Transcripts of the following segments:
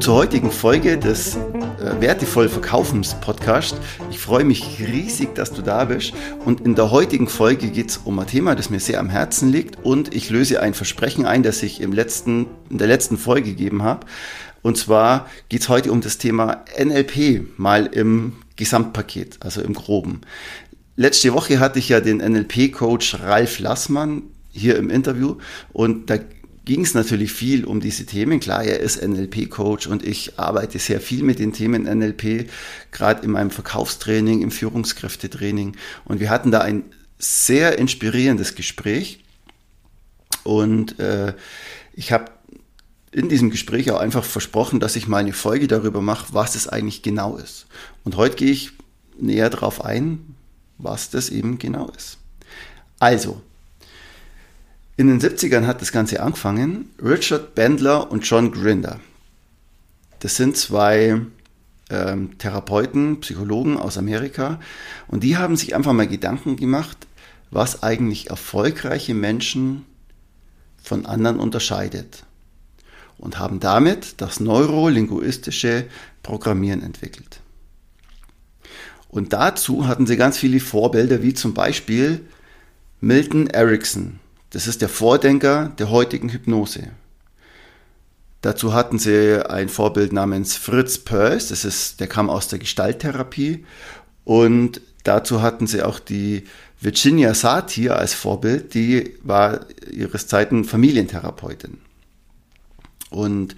Zur heutigen Folge des äh, Wertevoll Verkaufens Podcast. Ich freue mich riesig, dass du da bist. Und in der heutigen Folge geht es um ein Thema, das mir sehr am Herzen liegt. Und ich löse ein Versprechen ein, das ich im letzten, in der letzten Folge gegeben habe. Und zwar geht es heute um das Thema NLP mal im Gesamtpaket, also im Groben. Letzte Woche hatte ich ja den NLP-Coach Ralf Lassmann hier im Interview und da ging es natürlich viel um diese Themen. Klar, er ist NLP-Coach und ich arbeite sehr viel mit den Themen NLP, gerade in meinem Verkaufstraining, im Führungskräftetraining. Und wir hatten da ein sehr inspirierendes Gespräch. Und äh, ich habe in diesem Gespräch auch einfach versprochen, dass ich mal eine Folge darüber mache, was es eigentlich genau ist. Und heute gehe ich näher darauf ein, was das eben genau ist. Also, in den 70ern hat das Ganze angefangen. Richard Bandler und John Grinder. Das sind zwei ähm, Therapeuten, Psychologen aus Amerika. Und die haben sich einfach mal Gedanken gemacht, was eigentlich erfolgreiche Menschen von anderen unterscheidet. Und haben damit das neurolinguistische Programmieren entwickelt. Und dazu hatten sie ganz viele Vorbilder, wie zum Beispiel Milton Erickson. Das ist der Vordenker der heutigen Hypnose. Dazu hatten sie ein Vorbild namens Fritz Perls, das ist, der kam aus der Gestalttherapie. Und dazu hatten sie auch die Virginia Satir als Vorbild, die war ihres Zeiten Familientherapeutin. Und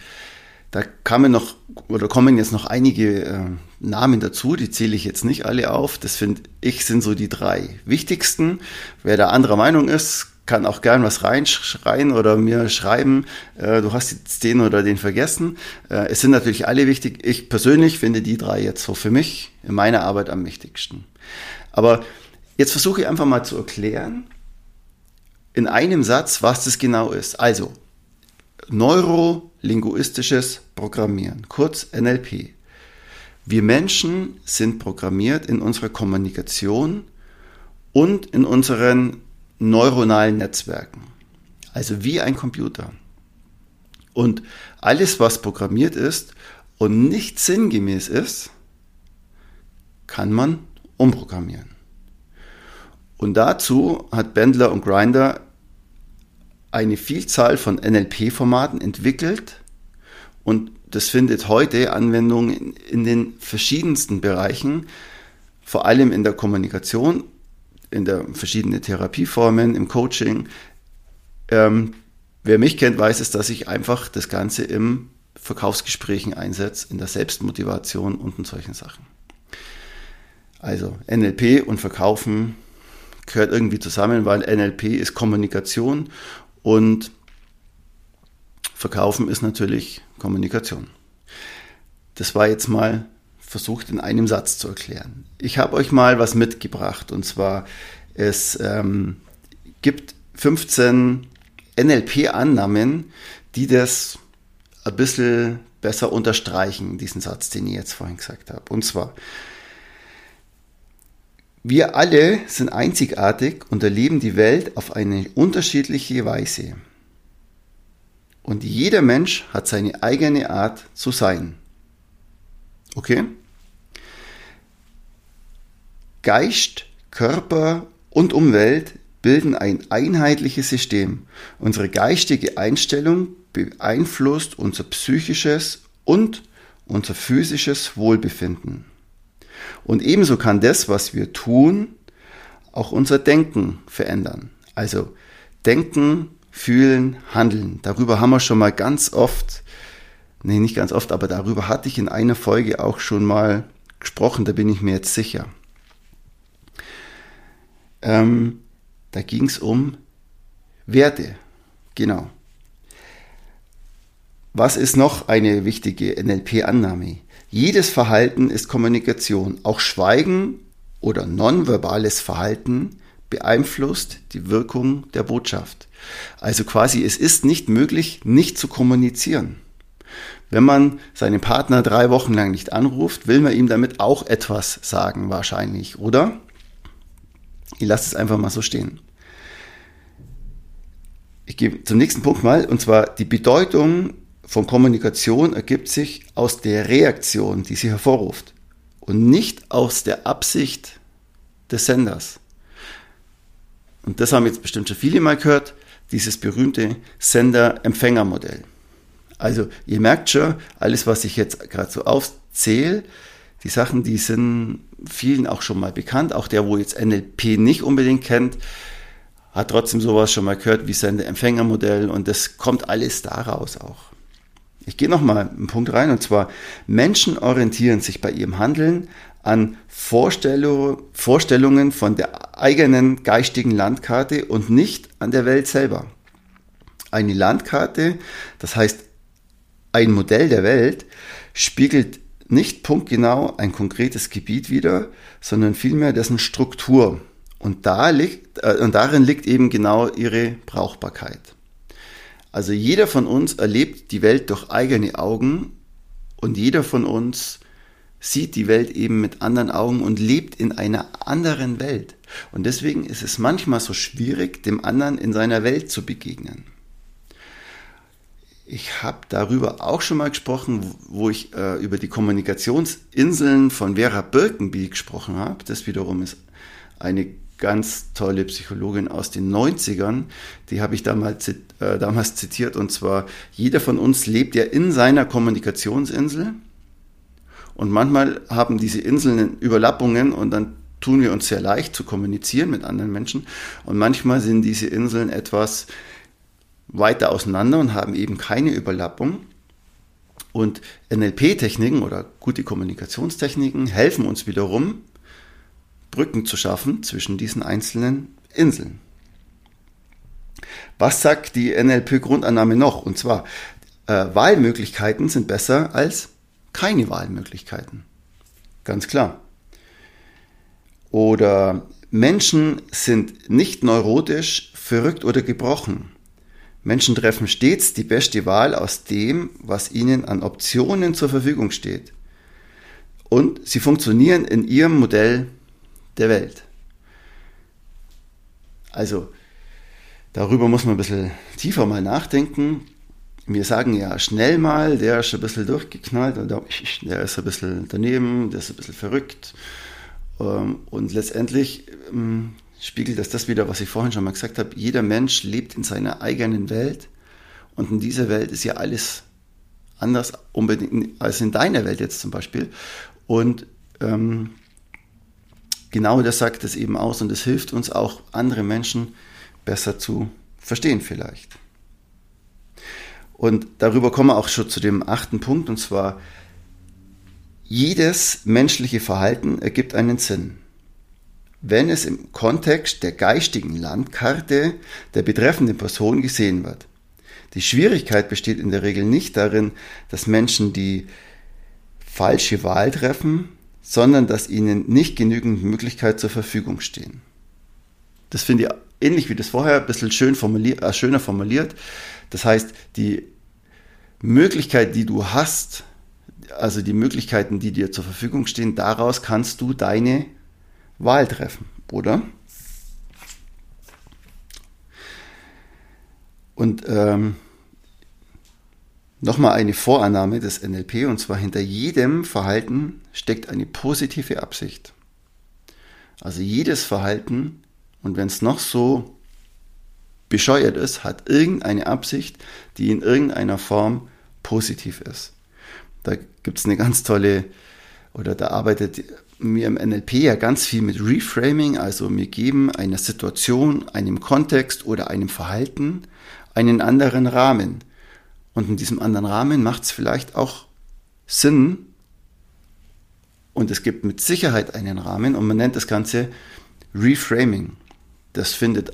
da kamen noch oder kommen jetzt noch einige äh, Namen dazu, die zähle ich jetzt nicht alle auf. Das finde ich sind so die drei wichtigsten. Wer da anderer Meinung ist, kann auch gern was reinschreien oder mir schreiben, äh, du hast jetzt den oder den vergessen. Äh, es sind natürlich alle wichtig. Ich persönlich finde die drei jetzt so für mich in meiner Arbeit am wichtigsten. Aber jetzt versuche ich einfach mal zu erklären, in einem Satz, was das genau ist. Also, neurolinguistisches Programmieren, kurz NLP. Wir Menschen sind programmiert in unserer Kommunikation und in unseren neuronalen Netzwerken. Also wie ein Computer. Und alles, was programmiert ist und nicht sinngemäß ist, kann man umprogrammieren. Und dazu hat Bendler und Grinder eine Vielzahl von NLP-Formaten entwickelt und das findet heute Anwendung in, in, den verschiedensten Bereichen, vor allem in der Kommunikation in der verschiedenen Therapieformen, im Coaching. Ähm, wer mich kennt, weiß es, dass ich einfach das Ganze im Verkaufsgesprächen einsetze, in der Selbstmotivation und in solchen Sachen. Also NLP und Verkaufen gehört irgendwie zusammen, weil NLP ist Kommunikation und Verkaufen ist natürlich Kommunikation. Das war jetzt mal versucht in einem Satz zu erklären. Ich habe euch mal was mitgebracht und zwar es ähm, gibt 15 NLP-Annahmen, die das ein bisschen besser unterstreichen, diesen Satz, den ich jetzt vorhin gesagt habe. Und zwar, wir alle sind einzigartig und erleben die Welt auf eine unterschiedliche Weise. Und jeder Mensch hat seine eigene Art zu sein. Okay? Geist, Körper und Umwelt bilden ein einheitliches System. Unsere geistige Einstellung beeinflusst unser psychisches und unser physisches Wohlbefinden. Und ebenso kann das, was wir tun, auch unser Denken verändern. Also denken, fühlen, handeln. Darüber haben wir schon mal ganz oft, nee, nicht ganz oft, aber darüber hatte ich in einer Folge auch schon mal gesprochen, da bin ich mir jetzt sicher. Ähm, da ging es um Werte. Genau. Was ist noch eine wichtige NLP-Annahme? Jedes Verhalten ist Kommunikation. Auch Schweigen oder nonverbales Verhalten beeinflusst die Wirkung der Botschaft. Also quasi, es ist nicht möglich, nicht zu kommunizieren. Wenn man seinen Partner drei Wochen lang nicht anruft, will man ihm damit auch etwas sagen, wahrscheinlich, oder? Ich lasse es einfach mal so stehen. Ich gehe zum nächsten Punkt mal, und zwar die Bedeutung von Kommunikation ergibt sich aus der Reaktion, die sie hervorruft und nicht aus der Absicht des Senders. Und das haben jetzt bestimmt schon viele mal gehört, dieses berühmte Sender-Empfänger-Modell. Also ihr merkt schon, alles, was ich jetzt gerade so aufzähle, die Sachen, die sind vielen auch schon mal bekannt. Auch der, wo jetzt NLP nicht unbedingt kennt, hat trotzdem sowas schon mal gehört wie Sende-Empfänger-Modell und das kommt alles daraus auch. Ich gehe nochmal einen Punkt rein und zwar Menschen orientieren sich bei ihrem Handeln an Vorstellung, Vorstellungen von der eigenen geistigen Landkarte und nicht an der Welt selber. Eine Landkarte, das heißt ein Modell der Welt, spiegelt nicht punktgenau ein konkretes Gebiet wider, sondern vielmehr dessen Struktur. Und, da liegt, äh, und darin liegt eben genau ihre Brauchbarkeit. Also jeder von uns erlebt die Welt durch eigene Augen und jeder von uns sieht die Welt eben mit anderen Augen und lebt in einer anderen Welt. Und deswegen ist es manchmal so schwierig, dem anderen in seiner Welt zu begegnen. Ich habe darüber auch schon mal gesprochen, wo ich äh, über die Kommunikationsinseln von Vera Birkenby gesprochen habe. Das wiederum ist eine ganz tolle Psychologin aus den 90ern. Die habe ich damals, äh, damals zitiert. Und zwar, jeder von uns lebt ja in seiner Kommunikationsinsel. Und manchmal haben diese Inseln Überlappungen und dann tun wir uns sehr leicht zu kommunizieren mit anderen Menschen. Und manchmal sind diese Inseln etwas weiter auseinander und haben eben keine Überlappung. Und NLP-Techniken oder gute Kommunikationstechniken helfen uns wiederum, Brücken zu schaffen zwischen diesen einzelnen Inseln. Was sagt die NLP-Grundannahme noch? Und zwar, äh, Wahlmöglichkeiten sind besser als keine Wahlmöglichkeiten. Ganz klar. Oder Menschen sind nicht neurotisch, verrückt oder gebrochen. Menschen treffen stets die beste Wahl aus dem, was ihnen an Optionen zur Verfügung steht. Und sie funktionieren in ihrem Modell der Welt. Also, darüber muss man ein bisschen tiefer mal nachdenken. Wir sagen ja schnell mal, der ist ein bisschen durchgeknallt und der ist ein bisschen daneben, der ist ein bisschen verrückt. Ähm, und letztendlich ähm, spiegelt das das wieder, was ich vorhin schon mal gesagt habe. Jeder Mensch lebt in seiner eigenen Welt und in dieser Welt ist ja alles anders unbedingt als in deiner Welt jetzt zum Beispiel. Und ähm, genau das sagt es eben aus und es hilft uns auch, andere Menschen besser zu verstehen vielleicht. Und darüber kommen wir auch schon zu dem achten Punkt und zwar, jedes menschliche Verhalten ergibt einen Sinn wenn es im Kontext der geistigen Landkarte der betreffenden Person gesehen wird. Die Schwierigkeit besteht in der Regel nicht darin, dass Menschen die falsche Wahl treffen, sondern dass ihnen nicht genügend Möglichkeit zur Verfügung stehen. Das finde ich ähnlich wie das vorher ein bisschen schön formuliert, äh, schöner formuliert. Das heißt, die Möglichkeit, die du hast, also die Möglichkeiten, die dir zur Verfügung stehen, daraus kannst du deine Wahl treffen, oder? Und ähm, nochmal eine Vorannahme des NLP, und zwar hinter jedem Verhalten steckt eine positive Absicht. Also jedes Verhalten, und wenn es noch so bescheuert ist, hat irgendeine Absicht, die in irgendeiner Form positiv ist. Da gibt es eine ganz tolle, oder da arbeitet mir im NLP ja ganz viel mit Reframing, also wir geben einer Situation, einem Kontext oder einem Verhalten einen anderen Rahmen. Und in diesem anderen Rahmen macht es vielleicht auch Sinn, und es gibt mit Sicherheit einen Rahmen und man nennt das Ganze Reframing. Das findet,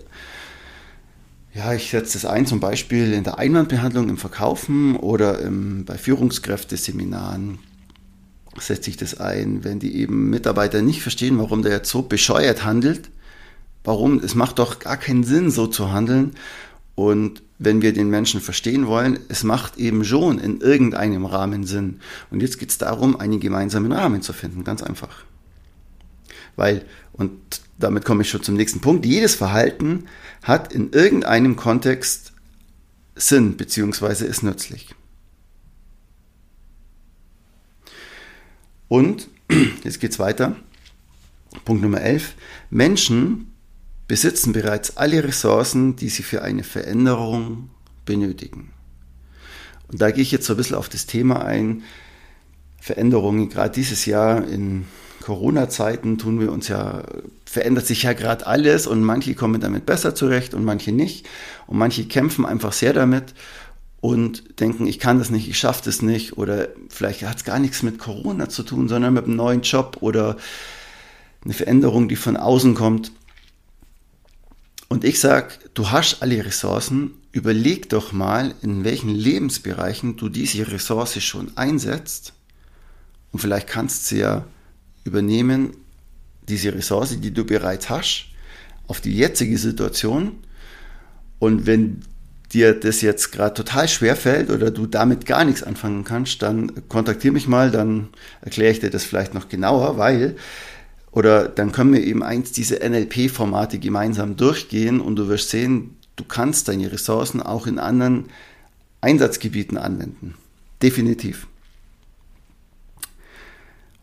ja, ich setze das ein zum Beispiel in der Einwandbehandlung im Verkaufen oder im, bei Führungskräfteseminaren setze ich das ein, wenn die eben Mitarbeiter nicht verstehen, warum der jetzt so bescheuert handelt. Warum? Es macht doch gar keinen Sinn, so zu handeln. Und wenn wir den Menschen verstehen wollen, es macht eben schon in irgendeinem Rahmen Sinn. Und jetzt geht es darum, einen gemeinsamen Rahmen zu finden, ganz einfach. Weil, und damit komme ich schon zum nächsten Punkt, jedes Verhalten hat in irgendeinem Kontext Sinn, beziehungsweise ist nützlich. Und, jetzt geht es weiter, Punkt Nummer 11, Menschen besitzen bereits alle Ressourcen, die sie für eine Veränderung benötigen. Und da gehe ich jetzt so ein bisschen auf das Thema ein. Veränderungen, gerade dieses Jahr in Corona-Zeiten tun wir uns ja, verändert sich ja gerade alles und manche kommen damit besser zurecht und manche nicht. Und manche kämpfen einfach sehr damit und denken, ich kann das nicht, ich schaffe das nicht oder vielleicht hat es gar nichts mit Corona zu tun, sondern mit einem neuen Job oder eine Veränderung, die von außen kommt. Und ich sage, du hast alle Ressourcen, überleg doch mal, in welchen Lebensbereichen du diese Ressource schon einsetzt. Und vielleicht kannst du ja übernehmen, diese Ressource, die du bereits hast, auf die jetzige Situation. Und wenn dir das jetzt gerade total schwer fällt oder du damit gar nichts anfangen kannst, dann kontaktiere mich mal, dann erkläre ich dir das vielleicht noch genauer, weil oder dann können wir eben eins diese NLP-Formate gemeinsam durchgehen und du wirst sehen, du kannst deine Ressourcen auch in anderen Einsatzgebieten anwenden. Definitiv.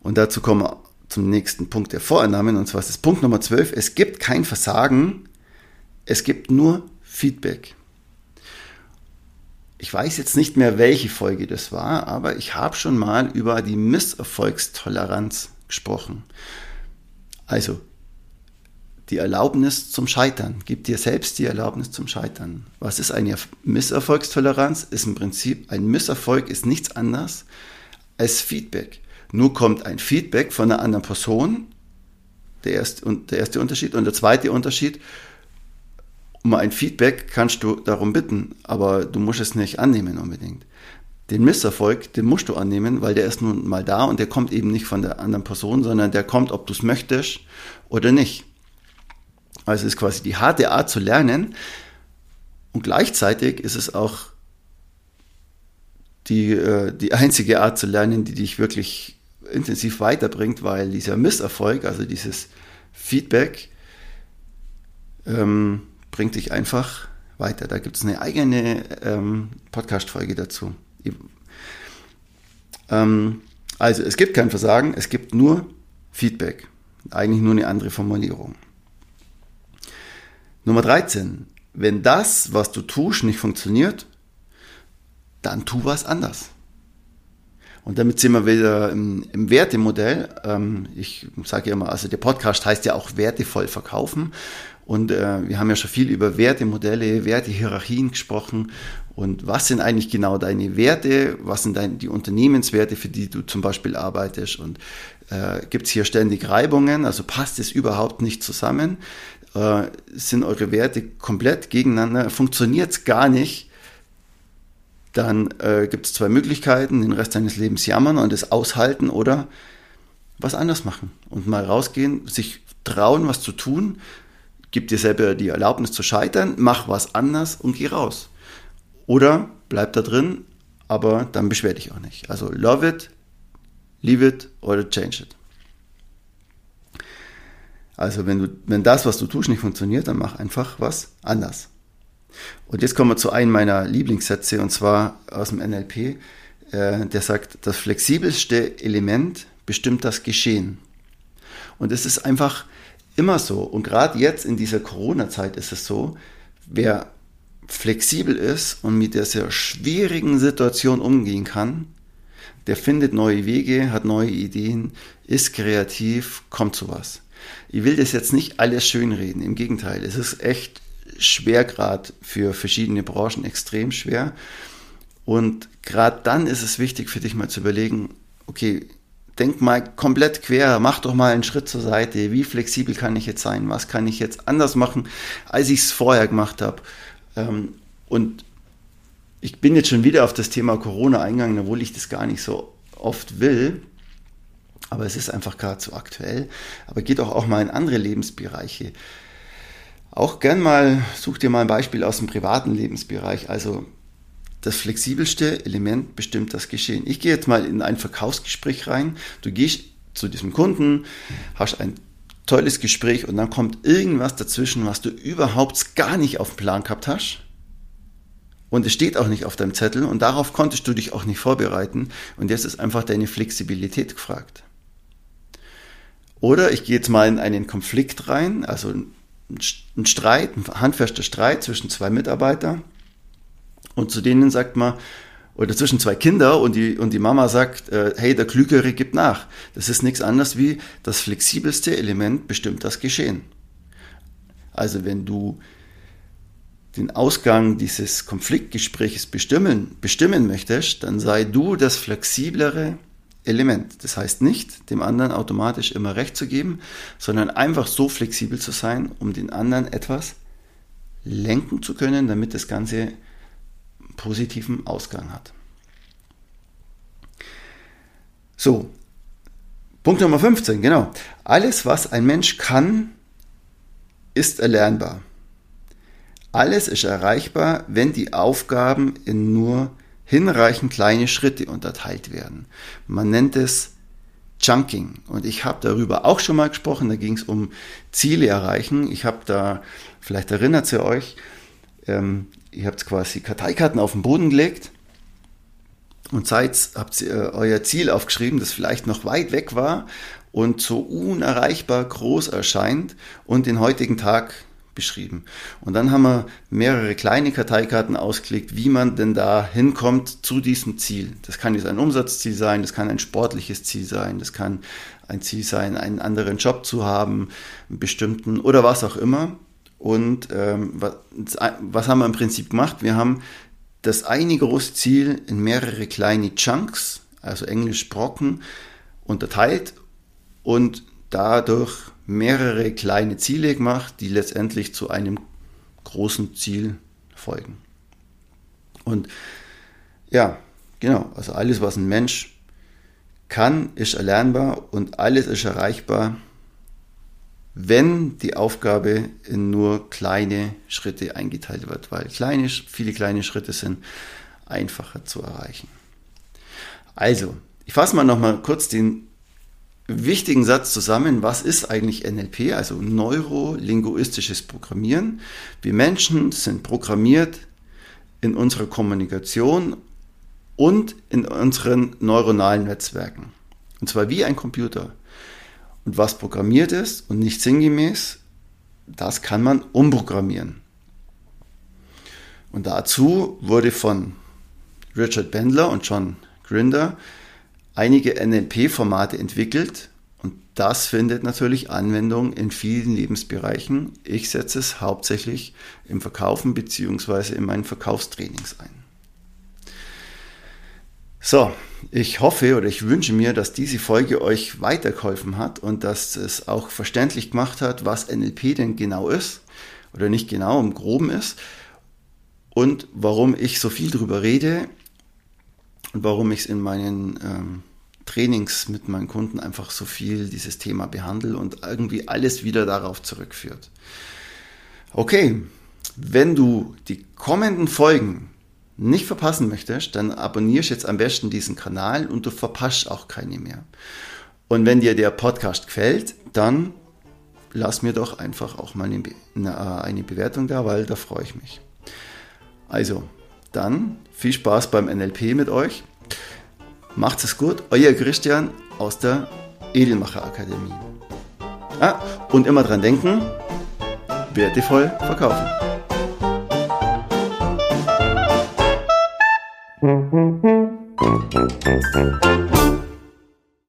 Und dazu kommen wir zum nächsten Punkt der Vorannahmen, und zwar ist das Punkt Nummer 12. Es gibt kein Versagen, es gibt nur Feedback. Ich weiß jetzt nicht mehr, welche Folge das war, aber ich habe schon mal über die Misserfolgstoleranz gesprochen. Also, die Erlaubnis zum Scheitern. Gib dir selbst die Erlaubnis zum Scheitern. Was ist eine Misserfolgstoleranz? Ist im Prinzip, ein Misserfolg ist nichts anderes als Feedback. Nur kommt ein Feedback von einer anderen Person, der erste, der erste Unterschied. Und der zweite Unterschied, um ein Feedback kannst du darum bitten, aber du musst es nicht annehmen unbedingt den Misserfolg, den musst du annehmen, weil der ist nun mal da und der kommt eben nicht von der anderen Person, sondern der kommt, ob du es möchtest oder nicht. Also ist quasi die harte Art zu lernen und gleichzeitig ist es auch die, äh, die einzige Art zu lernen, die dich wirklich intensiv weiterbringt, weil dieser Misserfolg, also dieses Feedback, ähm, bringt dich einfach weiter. Da gibt es eine eigene ähm, Podcast-Folge dazu. Ähm, also es gibt kein Versagen, es gibt nur Feedback. Eigentlich nur eine andere Formulierung. Nummer 13. Wenn das, was du tust, nicht funktioniert, dann tu was anders. Und damit sind wir wieder im, im Wertemodell. Ähm, ich sage ja immer, also der Podcast heißt ja auch wertevoll verkaufen. Und äh, wir haben ja schon viel über Wertemodelle, Wertehierarchien gesprochen. Und was sind eigentlich genau deine Werte? Was sind deine, die Unternehmenswerte, für die du zum Beispiel arbeitest? Und äh, gibt es hier ständig Reibungen? Also passt es überhaupt nicht zusammen? Äh, sind eure Werte komplett gegeneinander? Funktioniert es gar nicht? Dann äh, gibt es zwei Möglichkeiten, den Rest deines Lebens jammern und es aushalten oder was anders machen und mal rausgehen, sich trauen, was zu tun, gib dir selber die Erlaubnis zu scheitern, mach was anders und geh raus. Oder bleib da drin, aber dann beschwer dich auch nicht. Also love it, leave it oder change it. Also wenn, du, wenn das, was du tust, nicht funktioniert, dann mach einfach was anders. Und jetzt kommen wir zu einem meiner Lieblingssätze, und zwar aus dem NLP. Äh, der sagt, das flexibelste Element bestimmt das Geschehen. Und es ist einfach immer so. Und gerade jetzt in dieser Corona-Zeit ist es so, wer flexibel ist und mit der sehr schwierigen Situation umgehen kann, der findet neue Wege, hat neue Ideen, ist kreativ, kommt zu was. Ich will das jetzt nicht alles schönreden, im Gegenteil, es ist echt schwer gerade für verschiedene Branchen, extrem schwer. Und gerade dann ist es wichtig für dich mal zu überlegen, okay, denk mal komplett quer, mach doch mal einen Schritt zur Seite. Wie flexibel kann ich jetzt sein? Was kann ich jetzt anders machen, als ich es vorher gemacht habe? Ähm, und ich bin jetzt schon wieder auf das Thema Corona eingegangen, obwohl ich das gar nicht so oft will. Aber es ist einfach gerade so aktuell. Aber geht auch, auch mal in andere Lebensbereiche. Auch gern mal, such dir mal ein Beispiel aus dem privaten Lebensbereich. Also das flexibelste Element bestimmt das Geschehen. Ich gehe jetzt mal in ein Verkaufsgespräch rein. Du gehst zu diesem Kunden, hast ein tolles Gespräch und dann kommt irgendwas dazwischen, was du überhaupt gar nicht auf dem Plan gehabt hast. Und es steht auch nicht auf deinem Zettel und darauf konntest du dich auch nicht vorbereiten. Und jetzt ist einfach deine Flexibilität gefragt. Oder ich gehe jetzt mal in einen Konflikt rein, also ein Streit, ein handfester Streit zwischen zwei Mitarbeitern. Und zu denen sagt man, oder zwischen zwei Kinder und die, und die Mama sagt, äh, hey, der Klügere gibt nach. Das ist nichts anderes wie das flexibelste Element bestimmt das Geschehen. Also wenn du den Ausgang dieses Konfliktgesprächs bestimmen, bestimmen möchtest, dann sei du das flexiblere Element. Das heißt nicht, dem anderen automatisch immer recht zu geben, sondern einfach so flexibel zu sein, um den anderen etwas lenken zu können, damit das Ganze positiven Ausgang hat. So, Punkt Nummer 15, genau. Alles, was ein Mensch kann, ist erlernbar. Alles ist erreichbar, wenn die Aufgaben in nur hinreichend kleine Schritte unterteilt werden. Man nennt es Chunking. Und ich habe darüber auch schon mal gesprochen. Da ging es um Ziele erreichen. Ich habe da, vielleicht erinnert ihr euch, ähm, ihr habt quasi Karteikarten auf den Boden gelegt und seid, habt ihr euer Ziel aufgeschrieben, das vielleicht noch weit weg war und so unerreichbar groß erscheint und den heutigen Tag beschrieben. Und dann haben wir mehrere kleine Karteikarten ausgelegt, wie man denn da hinkommt zu diesem Ziel. Das kann jetzt ein Umsatzziel sein, das kann ein sportliches Ziel sein, das kann ein Ziel sein, einen anderen Job zu haben, einen bestimmten oder was auch immer. Und ähm, was, was haben wir im Prinzip gemacht? Wir haben das eine große Ziel in mehrere kleine Chunks, also englisch Brocken, unterteilt und dadurch mehrere kleine Ziele gemacht, die letztendlich zu einem großen Ziel folgen. Und ja, genau, also alles, was ein Mensch kann, ist erlernbar und alles ist erreichbar, wenn die Aufgabe in nur kleine Schritte eingeteilt wird, weil kleine, viele kleine Schritte sind einfacher zu erreichen. Also, ich fasse mal nochmal kurz den wichtigen Satz zusammen, was ist eigentlich NLP, also neurolinguistisches Programmieren. Wir Menschen sind programmiert in unserer Kommunikation und in unseren neuronalen Netzwerken. Und zwar wie ein Computer. Und was programmiert ist und nicht sinngemäß, das kann man umprogrammieren. Und dazu wurde von Richard Bendler und John Grinder einige NLP-Formate entwickelt und das findet natürlich Anwendung in vielen Lebensbereichen. Ich setze es hauptsächlich im Verkaufen bzw. in meinen Verkaufstrainings ein. So, ich hoffe oder ich wünsche mir, dass diese Folge euch weitergeholfen hat und dass es auch verständlich gemacht hat, was NLP denn genau ist oder nicht genau im Groben ist und warum ich so viel darüber rede und warum ich es in meinen ähm, Trainings mit meinen Kunden einfach so viel dieses Thema behandle und irgendwie alles wieder darauf zurückführt. Okay, wenn du die kommenden Folgen nicht verpassen möchtest, dann abonnierst jetzt am besten diesen Kanal und du verpasst auch keine mehr. Und wenn dir der Podcast gefällt, dann lass mir doch einfach auch mal eine, eine Bewertung da, weil da freue ich mich. Also, dann viel Spaß beim NLP mit euch. Macht es gut, euer Christian aus der Edelmacher Akademie. Ah, und immer dran denken, wertevoll verkaufen. Thank you.